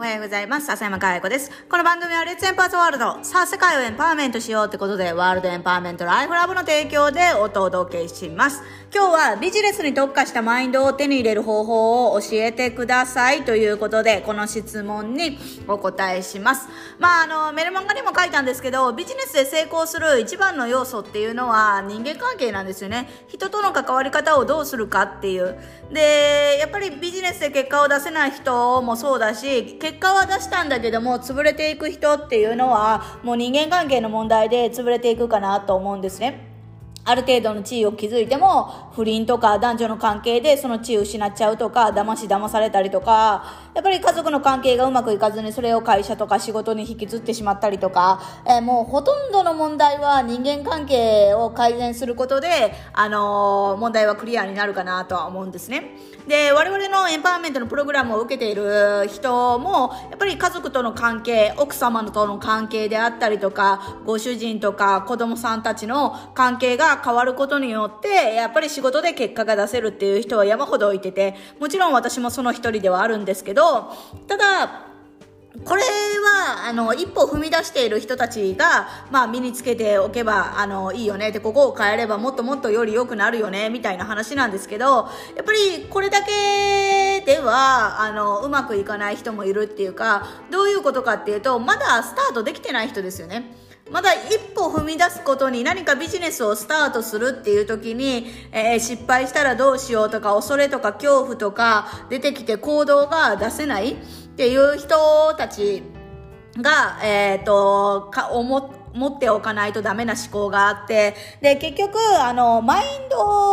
おはようございます。笹山かや子です。この番組はレッツエンパーツワールド。さあ、世界をエンパワーメントしようってことで、ワールドエンパワーメントライフラブの提供でお届けします。今日はビジネスに特化したマインドを手に入れる方法を教えてくださいということで、この質問にお答えします。まあ、あの、メルマガにも書いたんですけど、ビジネスで成功する一番の要素っていうのは人間関係なんですよね。人との関わり方をどうするかっていう。で、やっぱりビジネスで結果を出せない人もそうだし、結果は出したんだけども潰れていく人っていうのはもう人間関係の問題で潰れていくかなと思うんですね。ある程度の地位を築いても不倫とか男女の関係でその地位を失っちゃうとか騙し騙されたりとかやっぱり家族の関係がうまくいかずにそれを会社とか仕事に引きずってしまったりとか、えー、もうほとんどの問題は人間関係を改善することで、あのー、問題はクリアになるかなとは思うんですね。で我々のエンパワーメントのプログラムを受けている人もやっぱり家族との関係奥様との関係であったりとかご主人とか子供さんたちの関係が変わることによってやっぱり仕事で結果が出せるっていう人は山ほどいててもちろん私もその一人ではあるんですけどただこれはあの一歩踏み出している人たちが、まあ、身につけておけばあのいいよねでここを変えればもっともっとより良くなるよねみたいな話なんですけどやっぱりこれだけではあのうまくいかない人もいるっていうかどういうことかっていうとまだスタートできてない人ですよね。まだ一歩踏み出すことに何かビジネスをスタートするっていう時に、えー、失敗したらどうしようとか恐れとか恐怖とか出てきて行動が出せないっていう人たちが、えっ、ー、と、か、思、持っておかないとダメな思考があって、で、結局、あの、マインド、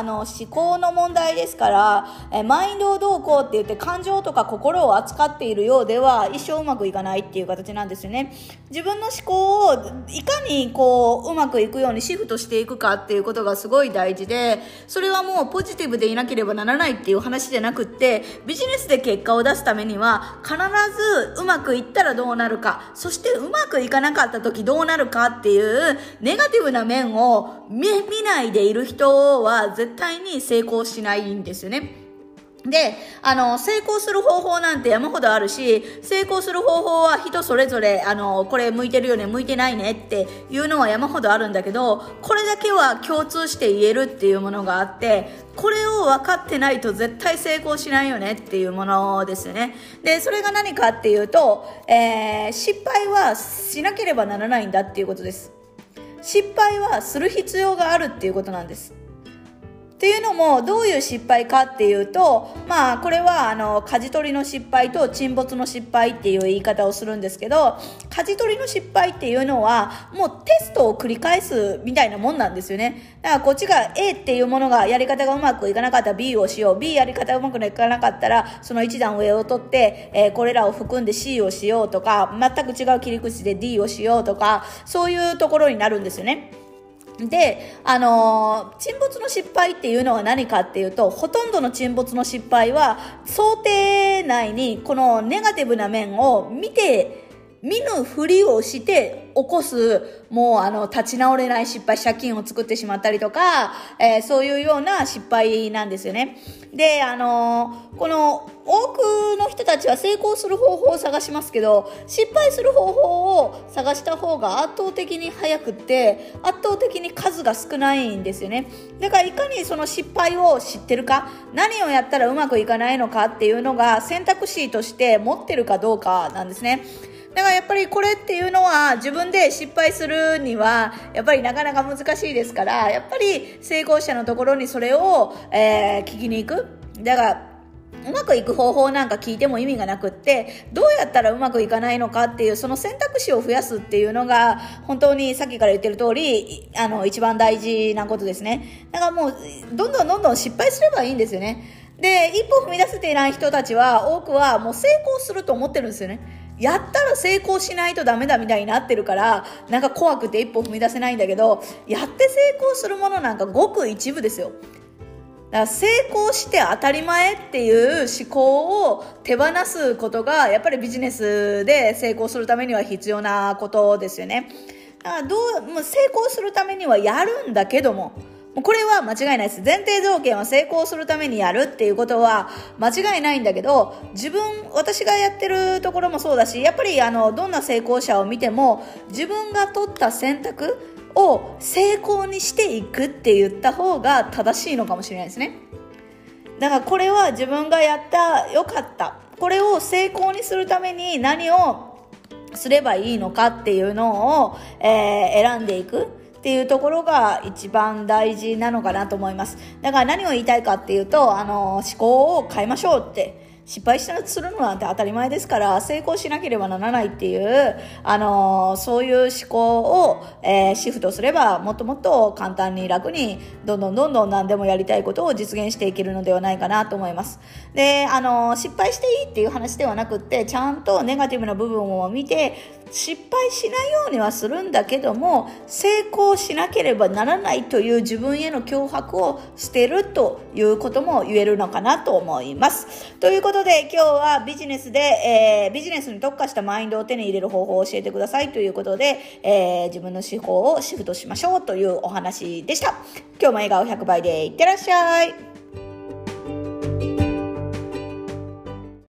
あの、思考の問題ですから、えマインドをどうこうって言って、感情とか心を扱っているようでは、一生うまくいかないっていう形なんですよね。自分の思考を、いかにこう、うまくいくようにシフトしていくかっていうことがすごい大事で、それはもうポジティブでいなければならないっていう話じゃなくって、ビジネスで結果を出すためには、必ずうまくいったらどうなるか、そしてうまくいかなかった時どうなるかっていうネガティブな面を見ないでいる人は絶絶対に成功しないんですよね。で、あの、成功する方法なんて山ほどあるし、成功する方法は人それぞれ、あの、これ向いてるよね、向いてないねっていうのは山ほどあるんだけど、これだけは共通して言えるっていうものがあって、これを分かってないと絶対成功しないよねっていうものですよね。で、それが何かっていうと、えー、失敗はしなければならないんだっていうことです。失敗はする必要があるっていうことなんです。っていうのもどういう失敗かっていうとまあこれはあの舵取りの失敗と沈没の失敗っていう言い方をするんですけど舵取りの失敗っていうのはもうテストを繰り返すみたいなもんなんですよね。だからこっちが A っていうものがやり方がうまくいかなかったら B をしよう。B やり方がうまくいかなかったらその一段上を取って、えー、これらを含んで C をしようとか全く違う切り口で D をしようとかそういうところになるんですよね。で、あのー、沈没の失敗っていうのは何かっていうと、ほとんどの沈没の失敗は、想定内にこのネガティブな面を見て、見ぬふりをして起こす、もうあの、立ち直れない失敗、借金を作ってしまったりとか、えー、そういうような失敗なんですよね。で、あのー、この、多くの人たちは成功する方法を探しますけど、失敗する方法を探した方が圧倒的に早くって、圧倒的に数が少ないんですよね。だからいかにその失敗を知ってるか、何をやったらうまくいかないのかっていうのが選択肢として持ってるかどうかなんですね。だからやっぱりこれっていうのは自分で失敗するにはやっぱりなかなか難しいですからやっぱり成功者のところにそれを、えー、聞きに行く。だからうまくいく方法なんか聞いても意味がなくってどうやったらうまくいかないのかっていうその選択肢を増やすっていうのが本当にさっきから言ってる通りあの一番大事なことですね。だからもうどんどんどんどん失敗すればいいんですよね。で一歩踏み出せていない人たちは多くはもう成功すると思ってるんですよね。やったら成功しないとダメだみたいになってるからなんか怖くて一歩踏み出せないんだけどやって成功するものなんかごく一部ですよだから成功して当たり前っていう思考を手放すことがやっぱりビジネスで成功するためには必要なことですよね。だからどう成功するためにはやるんだけどもこれは間違いないです。前提条件は成功するためにやるっていうことは間違いないんだけど、自分、私がやってるところもそうだし、やっぱりあの、どんな成功者を見ても、自分が取った選択を成功にしていくって言った方が正しいのかもしれないですね。だからこれは自分がやったよかったこれを成功にするために何をすればいいのかっていうのを、えー、選んでいくっていうところが一番大事なのかなと思います。だから何を言いたいかっていうとあの思考を変えましょうって。失敗したするのなんて当たり前ですから成功しなければならないっていう、あの、そういう思考を、えー、シフトすればもっともっと簡単に楽にどんどんどんどん何でもやりたいことを実現していけるのではないかなと思います。で、あの、失敗していいっていう話ではなくってちゃんとネガティブな部分を見て失敗しないようにはするんだけども成功しなければならないという自分への脅迫を捨てるということも言えるのかなと思います。ということで今日はビジネスで、えー、ビジネスに特化したマインドを手に入れる方法を教えてくださいということで、えー、自分の思考をシフトしましょうというお話でした。今日も笑顔100倍でいってらっしゃい。